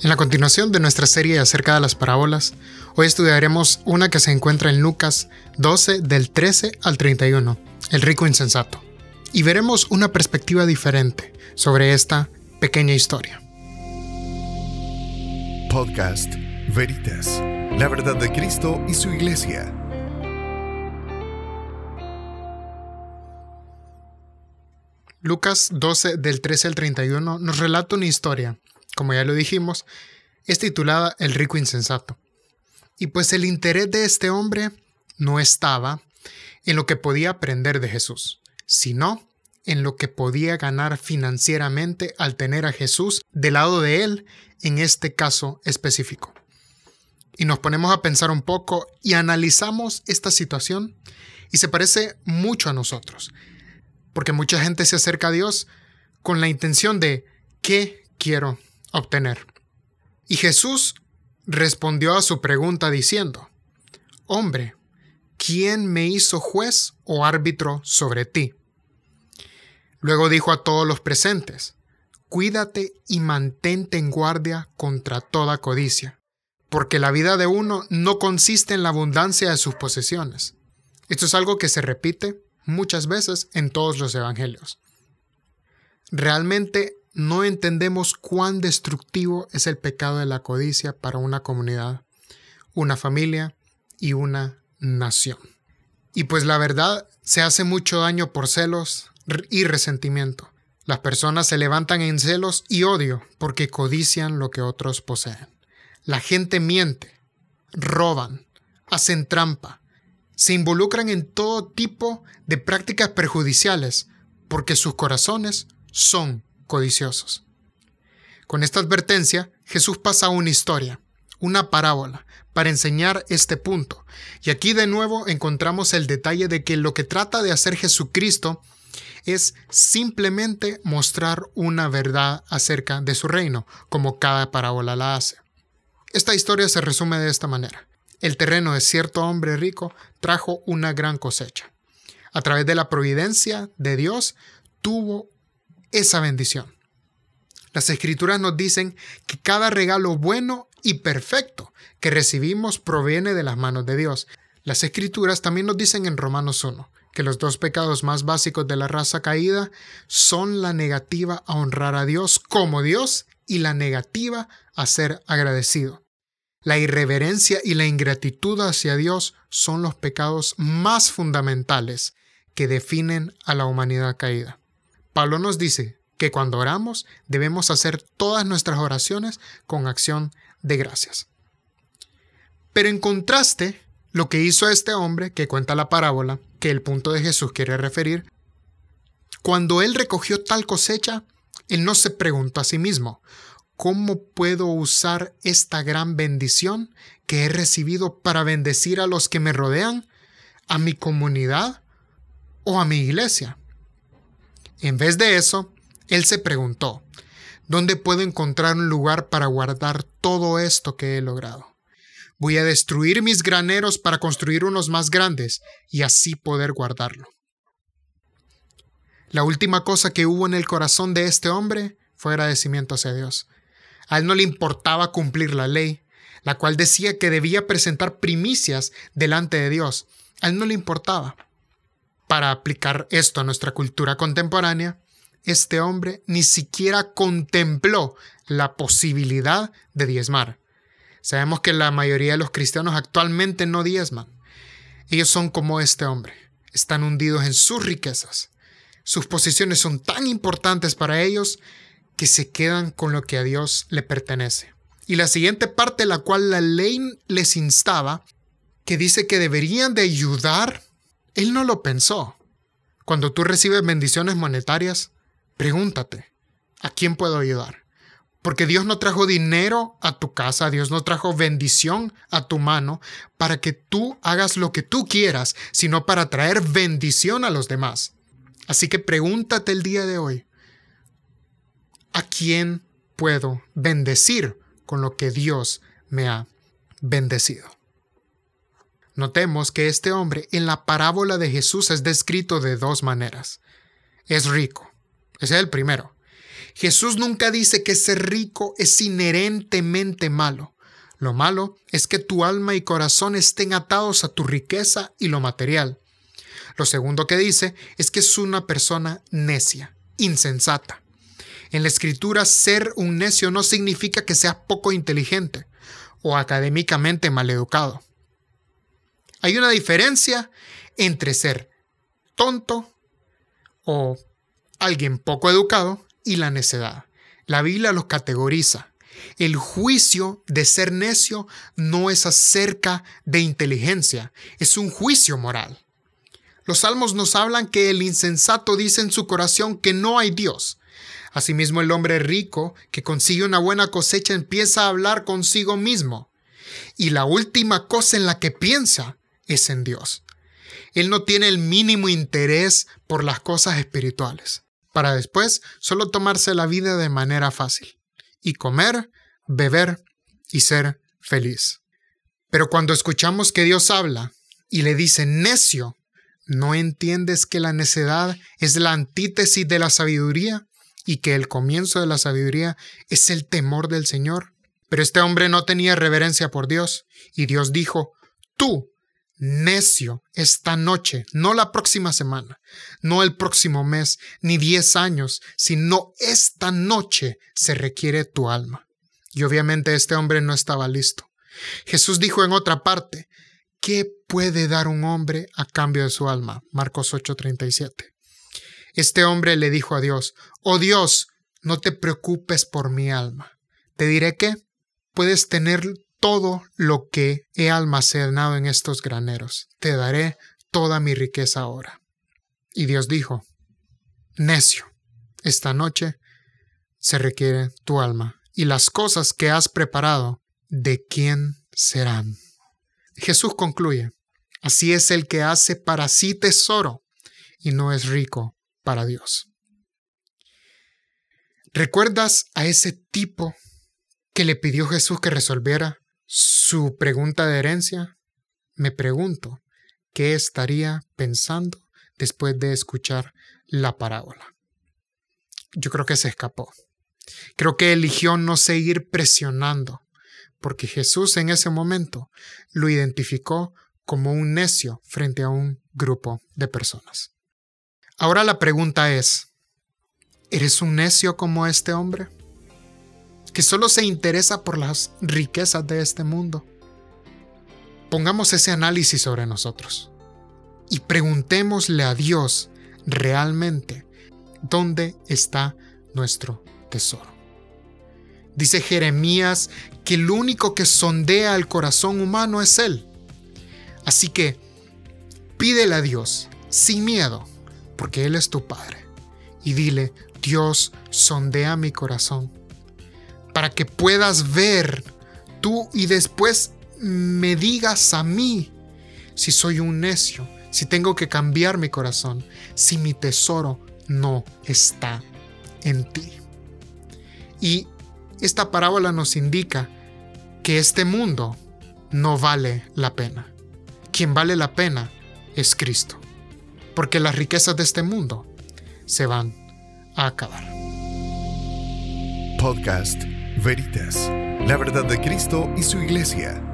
En la continuación de nuestra serie acerca de las parábolas, hoy estudiaremos una que se encuentra en Lucas 12 del 13 al 31, el rico insensato, y veremos una perspectiva diferente sobre esta pequeña historia. Podcast Veritas, la verdad de Cristo y su iglesia. Lucas 12 del 13 al 31 nos relata una historia como ya lo dijimos, es titulada El rico insensato. Y pues el interés de este hombre no estaba en lo que podía aprender de Jesús, sino en lo que podía ganar financieramente al tener a Jesús del lado de él en este caso específico. Y nos ponemos a pensar un poco y analizamos esta situación y se parece mucho a nosotros, porque mucha gente se acerca a Dios con la intención de ¿qué quiero obtener. Y Jesús respondió a su pregunta diciendo, Hombre, ¿quién me hizo juez o árbitro sobre ti? Luego dijo a todos los presentes, Cuídate y mantente en guardia contra toda codicia, porque la vida de uno no consiste en la abundancia de sus posesiones. Esto es algo que se repite muchas veces en todos los evangelios. Realmente no entendemos cuán destructivo es el pecado de la codicia para una comunidad, una familia y una nación. Y pues la verdad, se hace mucho daño por celos y resentimiento. Las personas se levantan en celos y odio porque codician lo que otros poseen. La gente miente, roban, hacen trampa, se involucran en todo tipo de prácticas perjudiciales porque sus corazones son codiciosos. Con esta advertencia, Jesús pasa una historia, una parábola, para enseñar este punto. Y aquí de nuevo encontramos el detalle de que lo que trata de hacer Jesucristo es simplemente mostrar una verdad acerca de su reino, como cada parábola la hace. Esta historia se resume de esta manera. El terreno de cierto hombre rico trajo una gran cosecha. A través de la providencia de Dios, tuvo esa bendición. Las escrituras nos dicen que cada regalo bueno y perfecto que recibimos proviene de las manos de Dios. Las escrituras también nos dicen en Romanos 1 que los dos pecados más básicos de la raza caída son la negativa a honrar a Dios como Dios y la negativa a ser agradecido. La irreverencia y la ingratitud hacia Dios son los pecados más fundamentales que definen a la humanidad caída. Pablo nos dice que cuando oramos debemos hacer todas nuestras oraciones con acción de gracias. Pero en contraste, lo que hizo este hombre que cuenta la parábola, que el punto de Jesús quiere referir, cuando él recogió tal cosecha, él no se preguntó a sí mismo, ¿cómo puedo usar esta gran bendición que he recibido para bendecir a los que me rodean, a mi comunidad o a mi iglesia? En vez de eso, él se preguntó, ¿dónde puedo encontrar un lugar para guardar todo esto que he logrado? Voy a destruir mis graneros para construir unos más grandes y así poder guardarlo. La última cosa que hubo en el corazón de este hombre fue agradecimiento hacia Dios. A él no le importaba cumplir la ley, la cual decía que debía presentar primicias delante de Dios. A él no le importaba para aplicar esto a nuestra cultura contemporánea, este hombre ni siquiera contempló la posibilidad de diezmar. Sabemos que la mayoría de los cristianos actualmente no diezman. Ellos son como este hombre, están hundidos en sus riquezas. Sus posiciones son tan importantes para ellos que se quedan con lo que a Dios le pertenece. Y la siguiente parte, la cual la ley les instaba, que dice que deberían de ayudar él no lo pensó. Cuando tú recibes bendiciones monetarias, pregúntate, ¿a quién puedo ayudar? Porque Dios no trajo dinero a tu casa, Dios no trajo bendición a tu mano para que tú hagas lo que tú quieras, sino para traer bendición a los demás. Así que pregúntate el día de hoy, ¿a quién puedo bendecir con lo que Dios me ha bendecido? Notemos que este hombre en la parábola de Jesús es descrito de dos maneras. Es rico, ese es el primero. Jesús nunca dice que ser rico es inherentemente malo. Lo malo es que tu alma y corazón estén atados a tu riqueza y lo material. Lo segundo que dice es que es una persona necia, insensata. En la escritura, ser un necio no significa que seas poco inteligente o académicamente maleducado. Hay una diferencia entre ser tonto o alguien poco educado y la necedad. La Biblia los categoriza. El juicio de ser necio no es acerca de inteligencia, es un juicio moral. Los salmos nos hablan que el insensato dice en su corazón que no hay Dios. Asimismo, el hombre rico que consigue una buena cosecha empieza a hablar consigo mismo. Y la última cosa en la que piensa es en Dios. Él no tiene el mínimo interés por las cosas espirituales, para después solo tomarse la vida de manera fácil y comer, beber y ser feliz. Pero cuando escuchamos que Dios habla y le dice necio, ¿no entiendes que la necedad es la antítesis de la sabiduría y que el comienzo de la sabiduría es el temor del Señor? Pero este hombre no tenía reverencia por Dios y Dios dijo, tú necio esta noche, no la próxima semana, no el próximo mes, ni diez años, sino esta noche se requiere tu alma. Y obviamente este hombre no estaba listo. Jesús dijo en otra parte, ¿qué puede dar un hombre a cambio de su alma? Marcos 8:37. Este hombre le dijo a Dios, oh Dios, no te preocupes por mi alma. Te diré que puedes tener todo lo que he almacenado en estos graneros. Te daré toda mi riqueza ahora. Y Dios dijo, necio, esta noche se requiere tu alma, y las cosas que has preparado, ¿de quién serán? Jesús concluye, así es el que hace para sí tesoro y no es rico para Dios. ¿Recuerdas a ese tipo que le pidió Jesús que resolviera su pregunta de herencia, me pregunto qué estaría pensando después de escuchar la parábola. Yo creo que se escapó. Creo que eligió no seguir presionando, porque Jesús en ese momento lo identificó como un necio frente a un grupo de personas. Ahora la pregunta es, ¿eres un necio como este hombre? Que solo se interesa por las riquezas de este mundo. Pongamos ese análisis sobre nosotros y preguntémosle a Dios realmente dónde está nuestro tesoro. Dice Jeremías que el único que sondea el corazón humano es Él. Así que pídele a Dios sin miedo, porque Él es tu Padre, y dile, Dios, sondea mi corazón para que puedas ver tú y después me digas a mí si soy un necio, si tengo que cambiar mi corazón, si mi tesoro no está en ti. Y esta parábola nos indica que este mundo no vale la pena. Quien vale la pena es Cristo, porque las riquezas de este mundo se van a acabar. Podcast Veritas, la verdad de Cristo y su iglesia.